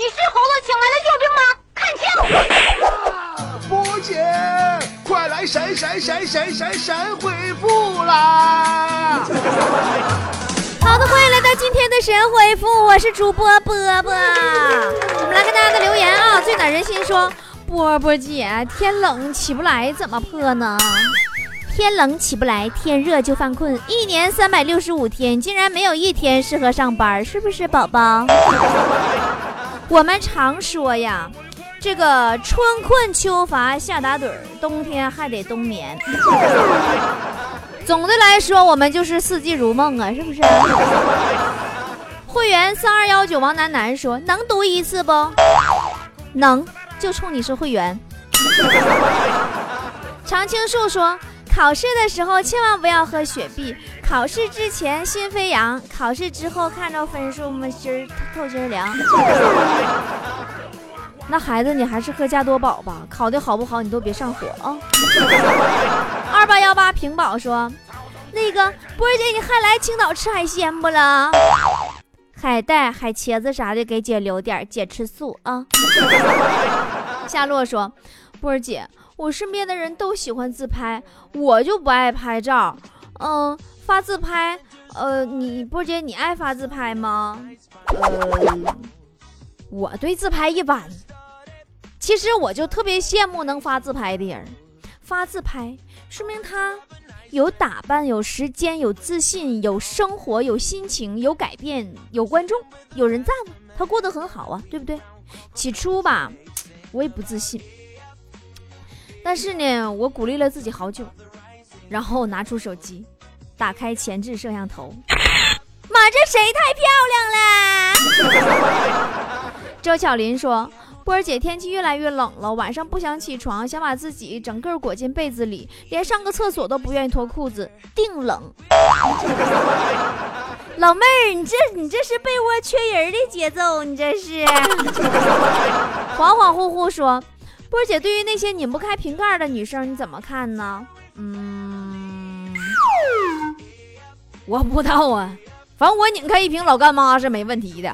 你是猴子请来的救兵吗？看清！波姐，快来神神神神神神回复啦！好的，欢迎来到今天的神回复，我是主播波波。我们来看大家的留言啊，最暖人心说，波波姐，天冷起不来怎么破呢？天冷起不来，天热就犯困。一年三百六十五天，竟然没有一天适合上班，是不是宝宝？我们常说呀，这个春困秋乏夏打盹儿，冬天还得冬眠。总的来说，我们就是四季如梦啊，是不是？会员三二幺九王楠楠说：“能读一次不？能，就冲你是会员。”常青树说。考试的时候千万不要喝雪碧。考试之前心飞扬，考试之后看着分数嘛心透心凉。那孩子，你还是喝加多宝吧。考的好不好，你都别上火啊。二八幺八屏保说，那个波儿姐，你还来青岛吃海鲜不了？海带、海茄子啥的，给姐留点，姐吃素啊。夏洛说，波儿姐。我身边的人都喜欢自拍，我就不爱拍照。嗯，发自拍，呃，你波姐你爱发自拍吗？呃，我对自拍一般。其实我就特别羡慕能发自拍的人，发自拍说明他有打扮、有时间、有自信、有生活、有心情、有改变、有观众、有人赞，他过得很好啊，对不对？起初吧，我也不自信。但是呢，我鼓励了自己好久，然后拿出手机，打开前置摄像头，妈，这谁太漂亮了？周巧林说：“波儿姐，天气越来越冷了，晚上不想起床，想把自己整个裹进被子里，连上个厕所都不愿意脱裤子，定冷。”老妹儿，你这你这是被窝缺人的节奏，你这是。恍恍惚惚说。波姐，对于那些拧不开瓶盖的女生，你怎么看呢？嗯，我不知道啊，反正我拧开一瓶老干妈是没问题的。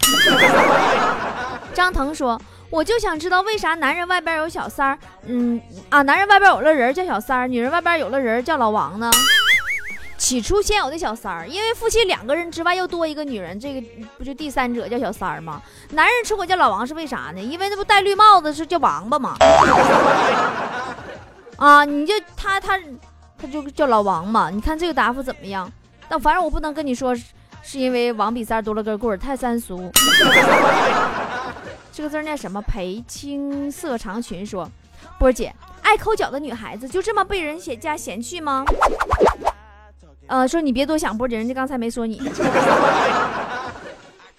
张腾说：“我就想知道为啥男人外边有小三儿，嗯啊，男人外边有了人叫小三儿，女人外边有了人叫老王呢？”起初先有的小三儿，因为夫妻两个人之外又多一个女人，这个不就第三者叫小三儿吗？男人出轨叫老王是为啥呢？因为那不戴绿帽子是叫王八吗？啊，你就他他他就叫老王嘛？你看这个答复怎么样？但反正我不能跟你说，是因为王比三多了根棍儿，太三俗。这个字念什么？裴青色长裙说，波儿姐，爱抠脚的女孩子就这么被人嫌家嫌弃吗？呃，说你别多想，波姐，人家刚才没说你。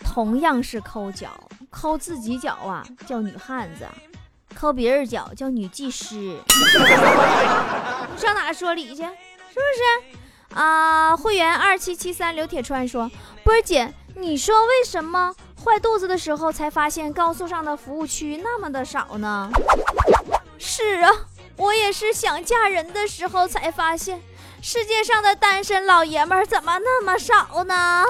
同样是抠脚，抠自己脚啊叫女汉子，抠别人脚叫女技师。你上哪说理去？是不是？啊，会员二七七三刘铁川说，波姐，你说为什么坏肚子的时候才发现高速上的服务区那么的少呢？是啊，我也是想嫁人的时候才发现。世界上的单身老爷们怎么那么少呢？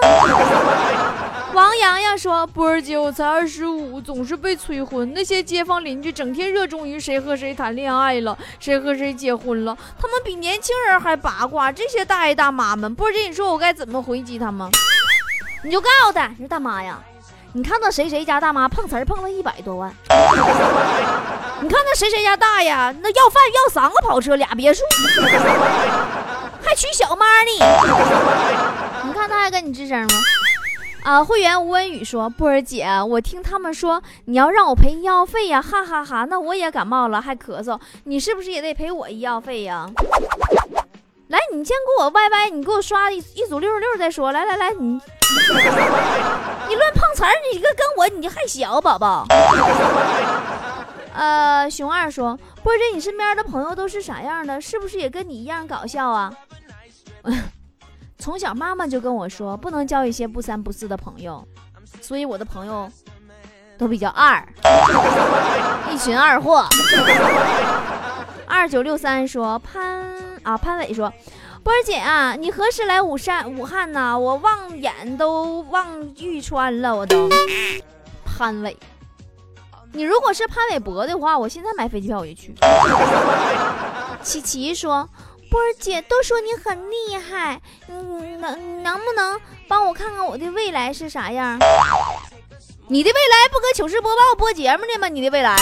王洋洋说：“波儿姐，我才二十五，总是被催婚。那些街坊邻居整天热衷于谁和谁谈恋爱了，谁和谁结婚了，他们比年轻人还八卦。这些大爷大妈们，波儿姐，你说我该怎么回击他们？你就告诉他，你说大妈呀，你看那谁谁家大妈碰瓷儿碰了一百多万，你看那谁谁家大爷那要饭要三个跑车俩别墅。”娶小妈呢？你看他还跟你吱声吗？啊，会员吴文宇说：“波儿姐，我听他们说你要让我赔医药费呀，哈哈哈！那我也感冒了，还咳嗽，你是不是也得赔我医药费呀？来，你先给我歪歪，你给我刷一一组六十六再说。来来来，你你乱碰瓷儿，你个跟我你还小宝宝。”呃，熊二说：“波姐，你身边的朋友都是啥样的？是不是也跟你一样搞笑啊？” 从小妈妈就跟我说，不能交一些不三不四的朋友，所以我的朋友都比较二，一群二货。二九六三说：“潘啊，潘伟说，波儿姐啊，你何时来武山武汉呢？我望眼都望玉川了，我都。”潘伟。你如果是潘玮柏的话，我现在买飞机票我就去。琪琪说：“波儿姐都说你很厉害，嗯，能能不能帮我看看我的未来是啥样？你的未来不搁糗事播报播节目呢吗？你的未来？”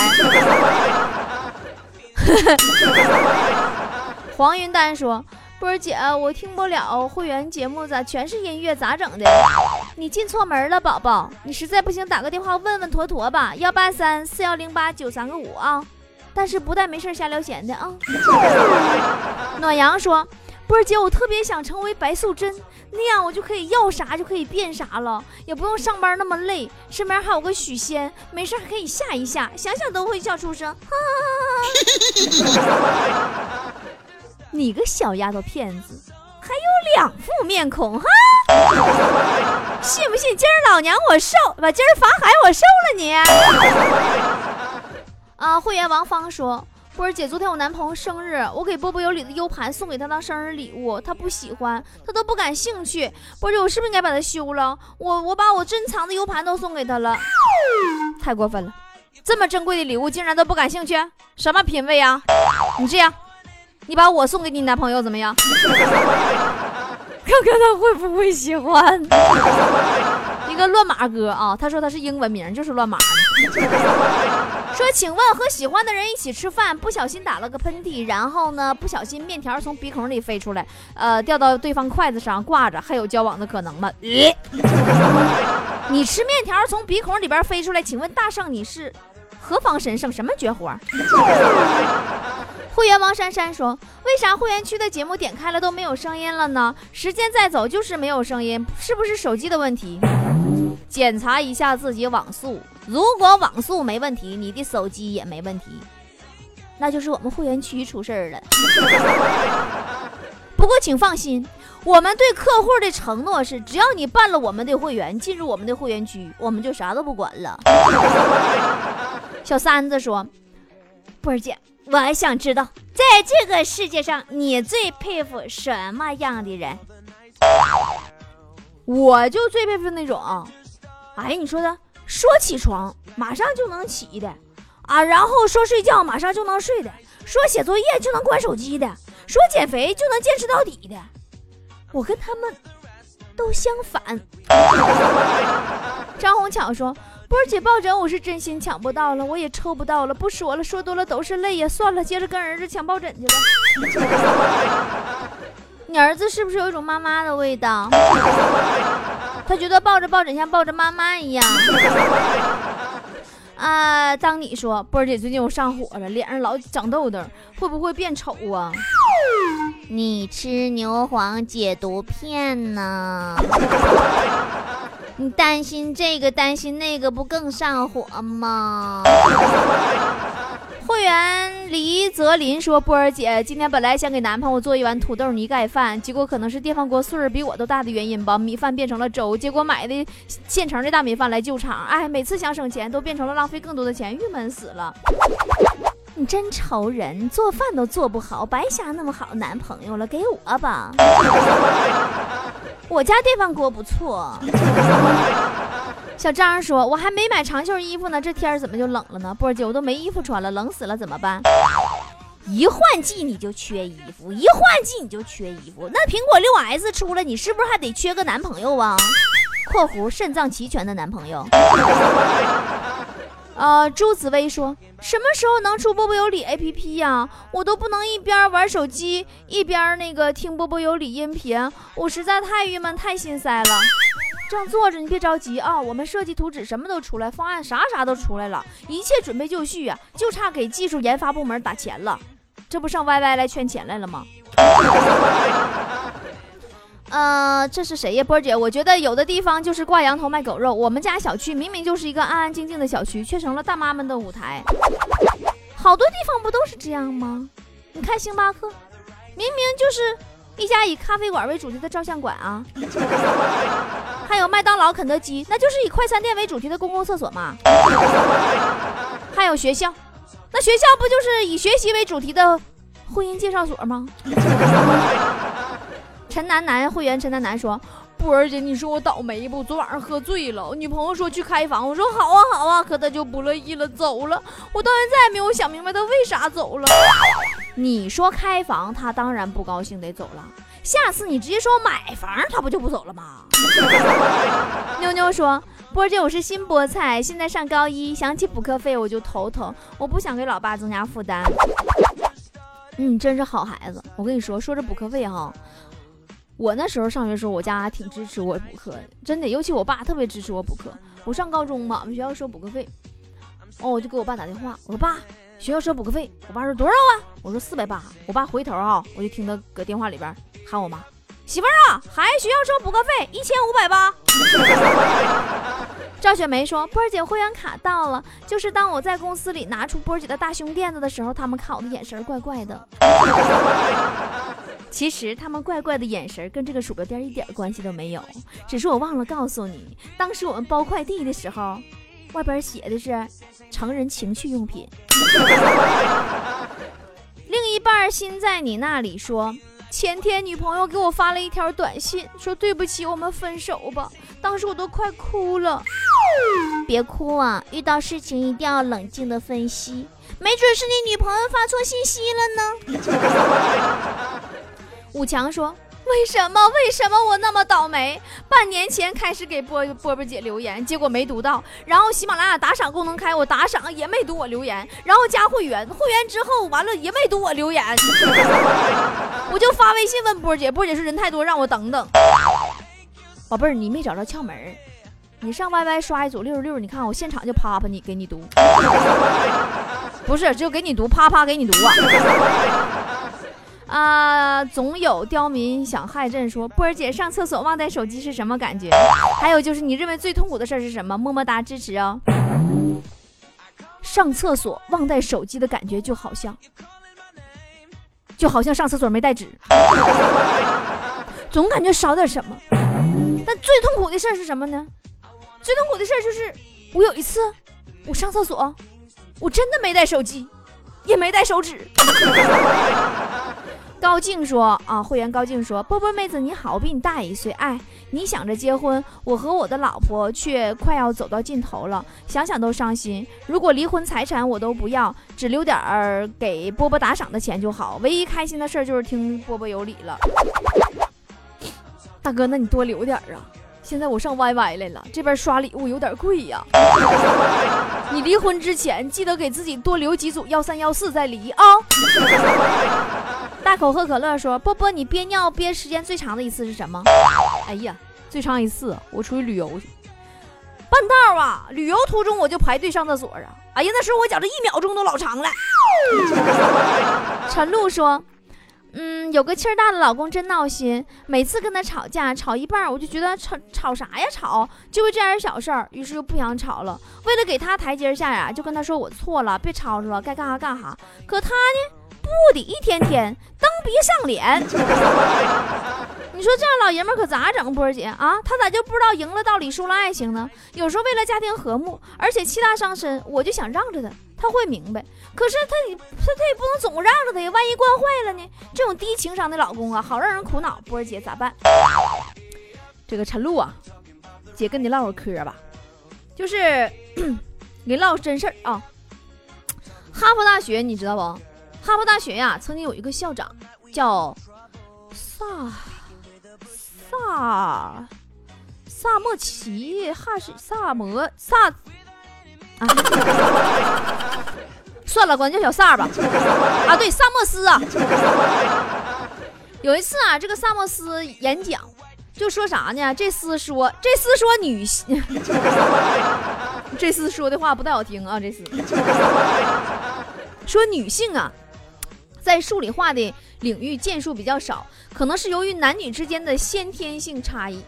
黄云丹说：“波儿姐，我听不了会员节目，咋全是音乐？咋整的？你进错门了，宝宝。你实在不行，打个电话问问坨坨吧，幺八三四幺零八九三个五啊。但是不带没事瞎聊闲的啊。”暖阳说：“波儿姐，我特别想成为白素贞，那样我就可以要啥就可以变啥了，也不用上班那么累，身边还有个许仙，没事还可以吓一吓，想想都会笑出声。”你个小丫头片子，还有两副面孔哈！信不信今儿老娘我收，把今儿法海我收了你？啊会员王芳说：“波儿姐，昨天我男朋友生日，我给波波有理的 U 盘送给他当生日礼物，他不喜欢，他都不感兴趣。波儿姐，我是不是应该把他休了？我我把我珍藏的 U 盘都送给他了，太过分了！这么珍贵的礼物竟然都不感兴趣，什么品味啊？你这样。”你把我送给你男朋友怎么样？看看他会不会喜欢。一个乱码哥啊，他说他是英文名，就是乱码。说，请问和喜欢的人一起吃饭，不小心打了个喷嚏，然后呢，不小心面条从鼻孔里飞出来，呃，掉到对方筷子上挂着，还有交往的可能吗？咦，你吃面条从鼻孔里边飞出来，请问大圣你是何方神圣？什么绝活？会员王珊珊说：“为啥会员区的节目点开了都没有声音了呢？时间再走就是没有声音，是不是手机的问题？检查一下自己网速，如果网速没问题，你的手机也没问题，那就是我们会员区出事儿了。不过请放心，我们对客户的承诺是：只要你办了我们的会员，进入我们的会员区，我们就啥都不管了。”小三子说：“波儿姐。”我想知道，在这个世界上，你最佩服什么样的人？我就最佩服那种，哎，你说的，说起床马上就能起的啊，然后说睡觉马上就能睡的，说写作业就能关手机的，说减肥就能坚持到底的。我跟他们都相反。张红巧说。波儿姐抱枕，我是真心抢不到了，我也抽不到了。不说了，说多了都是泪呀。算了，接着跟儿子抢抱枕去了。你儿子是不是有一种妈妈的味道？他觉得抱着抱枕像抱着妈妈一样。啊，当你说波儿姐最近我上火了，脸上老长痘痘，会不会变丑啊？你吃牛黄解毒片呢？你担心这个担心那个，不更上火吗？会员黎泽林说：“波儿姐，今天本来想给男朋友做一碗土豆泥盖饭，结果可能是电饭锅岁数比我都大的原因吧，米饭变成了粥，结果买的现成的大米饭来救场。哎，每次想省钱，都变成了浪费更多的钱，郁闷死了。你真愁人，做饭都做不好，白瞎那么好男朋友了，给我吧。”我家电饭锅不错。小张说：“我还没买长袖衣服呢，这天怎么就冷了呢？波姐，我都没衣服穿了，冷死了，怎么办？一换季你就缺衣服，一换季你就缺衣服。那苹果六 S 出来，你是不是还得缺个男朋友啊？（括弧肾脏齐全的男朋友。）呃，朱紫薇说，什么时候能出波波有理 A P P 呀？我都不能一边玩手机一边那个听波波有理音频，我实在太郁闷太心塞了。正坐着，你别着急啊，我们设计图纸什么都出来，方案啥啥都出来了，一切准备就绪啊，就差给技术研发部门打钱了。这不上 Y Y 来圈钱来了吗？呃，这是谁呀，波姐？我觉得有的地方就是挂羊头卖狗肉。我们家小区明明就是一个安安静静的小区，却成了大妈们的舞台。好多地方不都是这样吗？你看星巴克，明明就是一家以咖啡馆为主题的照相馆啊。还有麦当劳、肯德基，那就是以快餐店为主题的公共厕所嘛。还有学校，那学校不就是以学习为主题的婚姻介绍所吗？陈楠楠会员陈楠楠说：“波儿姐，你说我倒霉不？昨晚上喝醉了，我女朋友说去开房，我说好啊好啊，可她就不乐意了，走了。我到现在也没有想明白她为啥走了。你说开房，她当然不高兴，得走了。下次你直接说买房，她不就不走了吗？妞妞说，波儿姐，我是新菠菜，现在上高一，想起补课费我就头疼，我不想给老爸增加负担。嗯，真是好孩子。我跟你说，说这补课费哈。我那时候上学时候，我家挺支持我补课的，真的，尤其我爸特别支持我补课。我上高中嘛，我们学校收补课费，哦，我就给我爸打电话，我说爸，学校收补课费。我爸说多少啊？我说四百八。我爸回头啊，我就听他搁电话里边喊我妈，媳妇儿啊，孩子学校收补课费一千五百八。赵雪梅说，波儿姐会员卡到了，就是当我在公司里拿出波儿姐的大胸垫子的时候，他们看我的眼神怪怪的。其实他们怪怪的眼神跟这个鼠标垫一点关系都没有，只是我忘了告诉你，当时我们包快递的时候，外边写的是成人情趣用品。另一半心在你那里说，前天女朋友给我发了一条短信，说对不起，我们分手吧。当时我都快哭了。别哭啊，遇到事情一定要冷静的分析，没准是你女朋友发错信息了呢。武强说：“为什么？为什么我那么倒霉？半年前开始给波波波姐留言，结果没读到。然后喜马拉雅打赏功能开，我打赏也没读我留言。然后加会员，会员之后完了也没读我留言。我就发微信问波姐，波姐说人太多，让我等等。宝贝儿，你没找着窍门你上 YY 刷一组六十六，你看我现场就啪啪你给你读，不是就给你读，啪啪给你读啊。”啊，总有刁民想害朕。说波儿姐上厕所忘带手机是什么感觉？还有就是你认为最痛苦的事是什么？么么哒支持哦。上厕所忘带手机的感觉就好像，就好像上厕所没带纸，总感觉少点什么。但最痛苦的事是什么呢？最痛苦的事就是我有一次我上厕所，我真的没带手机，也没带手纸。高静说：“啊，会员高静说，波波妹子你好，我比你大一岁。哎，你想着结婚，我和我的老婆却快要走到尽头了，想想都伤心。如果离婚财产我都不要，只留点儿给波波打赏的钱就好。唯一开心的事就是听波波有理了。大哥，那你多留点儿啊！现在我上 YY 来了，这边刷礼物有点贵呀。你离婚之前记得给自己多留几组幺三幺四再离啊。”大口喝可乐说：“波波，你憋尿憋时间最长的一次是什么？”哎呀，最长一次我出去旅游去，半道啊，旅游途中我就排队上厕所啊！哎呀，那时候我觉着一秒钟都老长了。陈露说：“嗯，有个气儿大的老公真闹心，每次跟他吵架，吵一半我就觉得吵吵啥呀吵，就为这点小事儿，于是就不想吵了。为了给他台阶下呀，就跟他说我错了，别吵吵了，该干啥干啥。可他呢？”不得一天天蹬鼻上脸，你说这样老爷们可咋整？波儿姐啊，他咋就不知道赢了道理，输了爱情呢？有时候为了家庭和睦，而且气大伤身，我就想让着他，他会明白。可是他他他也不能总让着他呀，万一惯坏了呢？这种低情商的老公啊，好让人苦恼。波儿姐咋办？这个陈露啊，姐跟你唠会嗑吧，就是 给你唠真事儿啊。哈佛大学你知道不？哈佛大学呀，曾经有一个校长叫萨萨萨莫奇哈什萨摩萨啊，算了，管叫小萨吧。啊，对，萨莫斯啊。有一次啊，这个萨莫斯演讲就说啥呢？这厮说，这厮说女性，这厮说的话不太好听啊。这厮说女性啊。在数理化的领域建树比较少，可能是由于男女之间的先天性差异。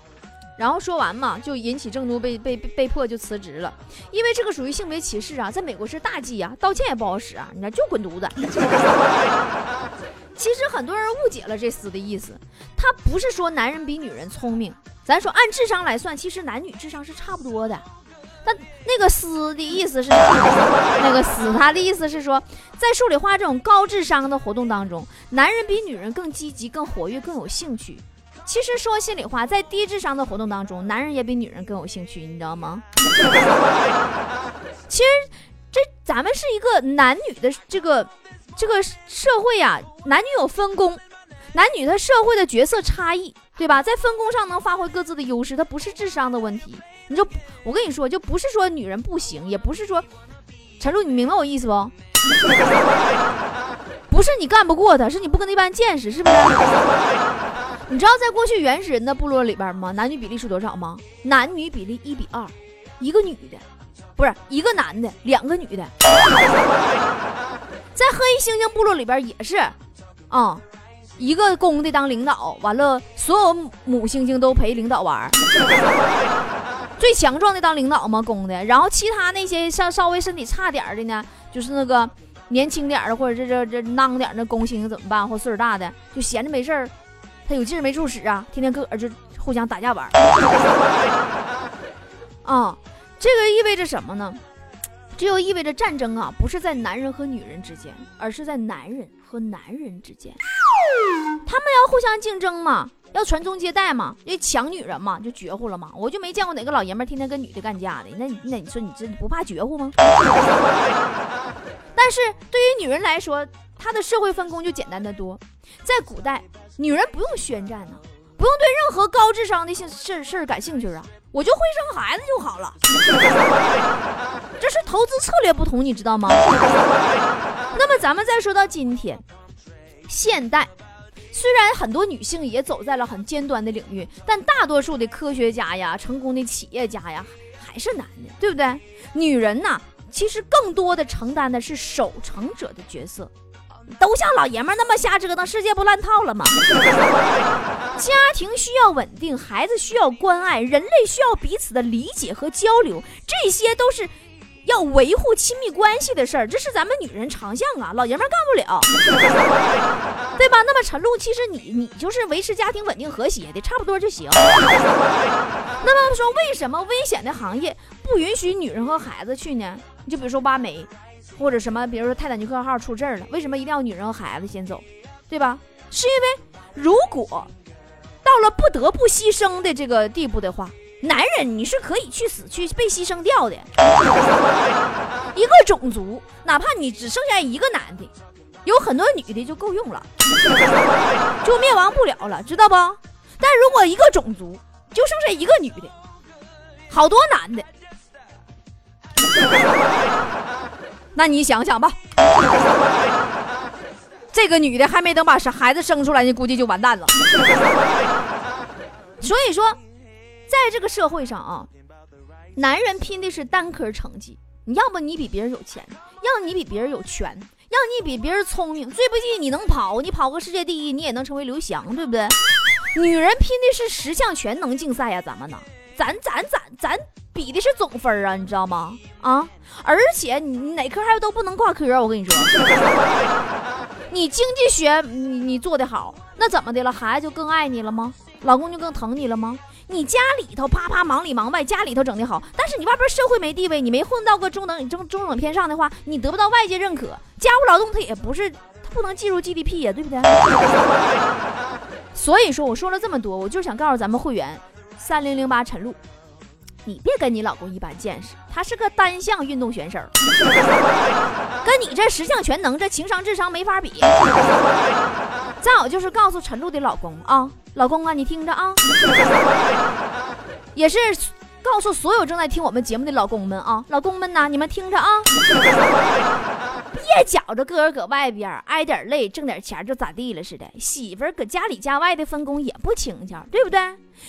然后说完嘛，就引起众怒，被被被迫就辞职了。因为这个属于性别歧视啊，在美国是大忌啊，道歉也不好使啊，你看就滚犊子。其实很多人误解了这厮的意思，他不是说男人比女人聪明，咱说按智商来算，其实男女智商是差不多的。那那个“思”的意思是？那个“思”他的意思是说，在数理化这种高智商的活动当中，男人比女人更积极、更活跃、更有兴趣。其实说心里话，在低智商的活动当中，男人也比女人更有兴趣，你知道吗？其实这咱们是一个男女的这个这个社会呀，男女有分工，男女他社会的角色差异，对吧？在分工上能发挥各自的优势，它不是智商的问题。你就我跟你说，就不是说女人不行，也不是说陈露，你明白我意思不？不是你干不过他，是你不跟他一般见识，是不是？你知道在过去原始人的部落里边吗？男女比例是多少吗？男女比例一比二，一个女的，不是一个男的，两个女的。在黑猩猩部落里边也是，啊，一个公的当领导，完了所有母猩猩都陪领导玩，最强壮的当领导嘛，公的，然后其他那些像稍微身体差点的呢，就是那个年轻点的或者这这这囊点的公猩猩怎么办？或岁数大的就闲着没事儿。他有劲儿没处使啊，天天个个就互相打架玩儿。啊，这个意味着什么呢？这就意味着战争啊，不是在男人和女人之间，而是在男人和男人之间。他们要互相竞争嘛，要传宗接代嘛，要抢女人嘛，就绝乎了嘛。我就没见过哪个老爷们天天跟女的干架的。那那你说你这不怕绝乎吗？但是对于女人来说，她的社会分工就简单的多。在古代。女人不用宣战呢，不用对任何高智商的事事事感兴趣啊，我就会生孩子就好了。这是投资策略不同，你知道吗？那么咱们再说到今天，现代虽然很多女性也走在了很尖端的领域，但大多数的科学家呀、成功的企业家呀还是男的，对不对？女人呢，其实更多的承担的是守成者的角色。都像老爷们那么瞎折腾，世界不乱套了吗？家庭需要稳定，孩子需要关爱，人类需要彼此的理解和交流，这些都是要维护亲密关系的事儿。这是咱们女人长项啊，老爷们干不了，对吧？那么陈露，其实你你就是维持家庭稳定和谐的，差不多就行。那么说，为什么危险的行业不允许女人和孩子去呢？你就比如说挖煤。或者什么，比如说泰坦尼克号出事儿了，为什么一定要女人和孩子先走，对吧？是因为如果到了不得不牺牲的这个地步的话，男人你是可以去死去被牺牲掉的。一个种族，哪怕你只剩下一个男的，有很多女的就够用了，就灭亡不了了，知道不？但如果一个种族就剩下一个女的，好多男的。那你想想吧，这个女的还没等把孩子生出来，你估计就完蛋了。所以说，在这个社会上啊，男人拼的是单科成绩，你要不你比别人有钱，要你比别人有权，要你比别人聪明，最不济你能跑，你跑个世界第一，你也能成为刘翔，对不对？女人拼的是十项全能竞赛呀，咱们呢，咱咱咱咱。比的是总分啊，你知道吗？啊，而且你哪科还都不能挂科，我跟你说，你经济学你你做的好，那怎么的了？孩子就更爱你了吗？老公就更疼你了吗？你家里头啪啪忙里忙外，家里头整的好，但是你外边社会没地位，你没混到个中等中中等偏上的话，你得不到外界认可，家务劳动他也不是，他不能计入 GDP 呀，对不对？所以说我说了这么多，我就想告诉咱们会员三零零八陈露。你别跟你老公一般见识，他是个单项运动选手，跟你这十项全能，这情商智商没法比。再有就是告诉陈露的老公啊，老公啊，你听着啊，也是告诉所有正在听我们节目的老公们啊，老公们呐，你们听着啊，别觉着个人搁外边挨点累，挣点钱就咋地了似的，媳妇搁家里家外的分工也不轻巧，对不对？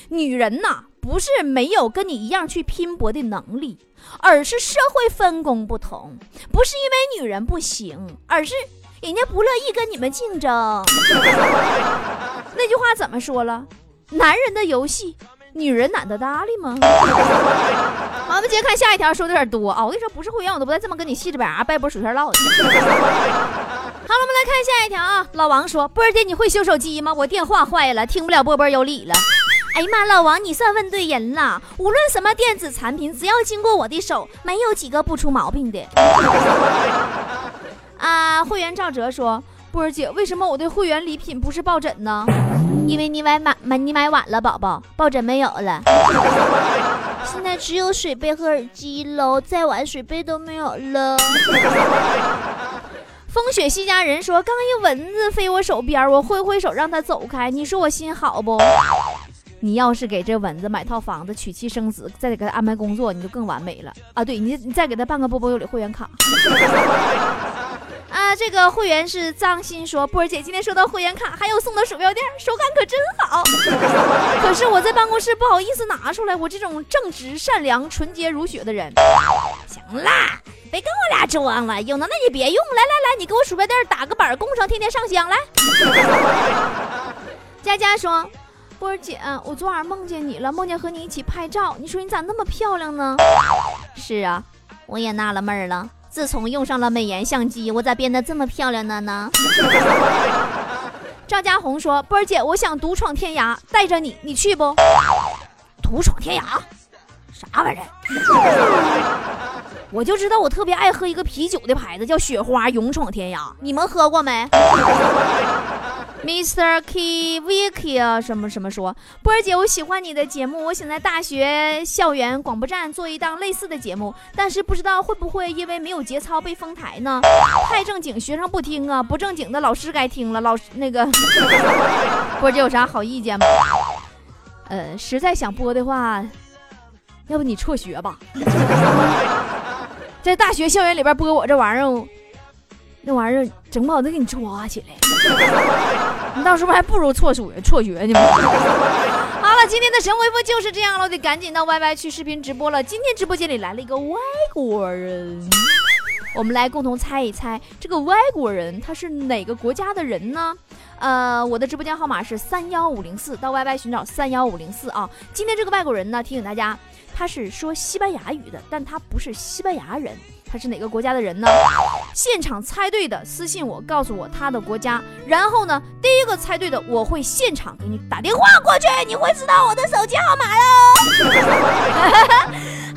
女人呐。不是没有跟你一样去拼搏的能力，而是社会分工不同。不是因为女人不行，而是人家不乐意跟你们竞争。那句话怎么说了？男人的游戏，女人懒得搭理吗？好，我们接着看下一条，说的有点多啊。我跟你说，不是会员我都不带这么跟你细着白掰波薯片唠的。好了，我们来看下一条啊。老王说：“波儿姐，你会修手机吗？我电话坏了，听不了波波有理了。”哎呀妈，老王，你算问对人了。无论什么电子产品，只要经过我的手，没有几个不出毛病的。啊，会员赵哲说：“波儿姐，为什么我的会员礼品不是抱枕呢？”因为你买买买你买晚了，宝宝，抱枕没有了。现在只有水杯和耳机喽，再晚水杯都没有了。风雪西家人说，刚一蚊子飞我手边，我挥挥手让它走开，你说我心好不？你要是给这蚊子买套房子，娶妻生子，再给他安排工作，你就更完美了啊！对你，你再给他办个波波有理会员卡。啊，这个会员是藏心说，波儿姐今天收到会员卡，还有送的鼠标垫，手感可真好。可是我在办公室不好意思拿出来，我这种正直、善良、纯洁如雪的人。行啦，别跟我俩装了，有能耐你别用。来来来，你给我鼠标垫打个板，供上，天天上香来。佳佳说。波儿姐，我昨晚梦见你了，梦见和你一起拍照。你说你咋那么漂亮呢？是啊，我也纳了闷了。自从用上了美颜相机，我咋变得这么漂亮了呢？赵家红说：“波儿姐，我想独闯天涯，带着你，你去不？独闯天涯，啥玩意儿？我就知道我特别爱喝一个啤酒的牌子，叫雪花勇闯天涯。你们喝过没？” Mr. K Vicky 啊，什么什么说，波儿姐，我喜欢你的节目，我想在大学校园广播站做一档类似的节目，但是不知道会不会因为没有节操被封台呢？太正经学生不听啊，不正经的老师该听了。老师那个，波儿姐有啥好意见吗？呃，实在想播的话，要不你辍学吧，在大学校园里边播我这玩意儿。那玩意儿整不好得给你抓起来，你到时候还不如辍学辍学呢。好了，今天的神回复就是这样了，我得赶紧到 YY 去视频直播了。今天直播间里来了一个外国人，我们来共同猜一猜这个外国人他是哪个国家的人呢？呃，我的直播间号码是三幺五零四，到 YY 寻找三幺五零四啊。今天这个外国人呢，提醒大家，他是说西班牙语的，但他不是西班牙人。他是哪个国家的人呢？现场猜对的私信我，告诉我他的国家。然后呢，第一个猜对的，我会现场给你打电话过去，你会知道我的手机号码喽。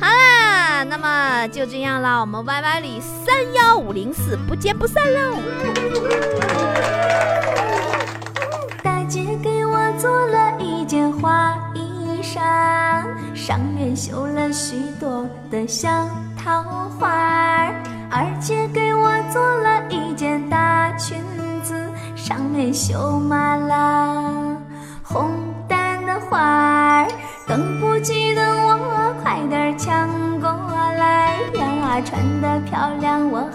好啦，那么就这样啦，我们 Y Y 里三幺五零四不见不散喽。大姐给我做了一件花衣裳，上面绣了许多的小。桃花儿，二姐给我做了一件大裙子，上面绣满了红丹的花儿，等不及的我快点抢过来呀，穿得漂亮我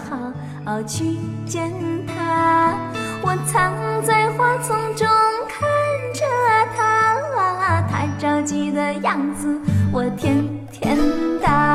好去见她。我藏在花丛中看着她，她着急的样子我天天打。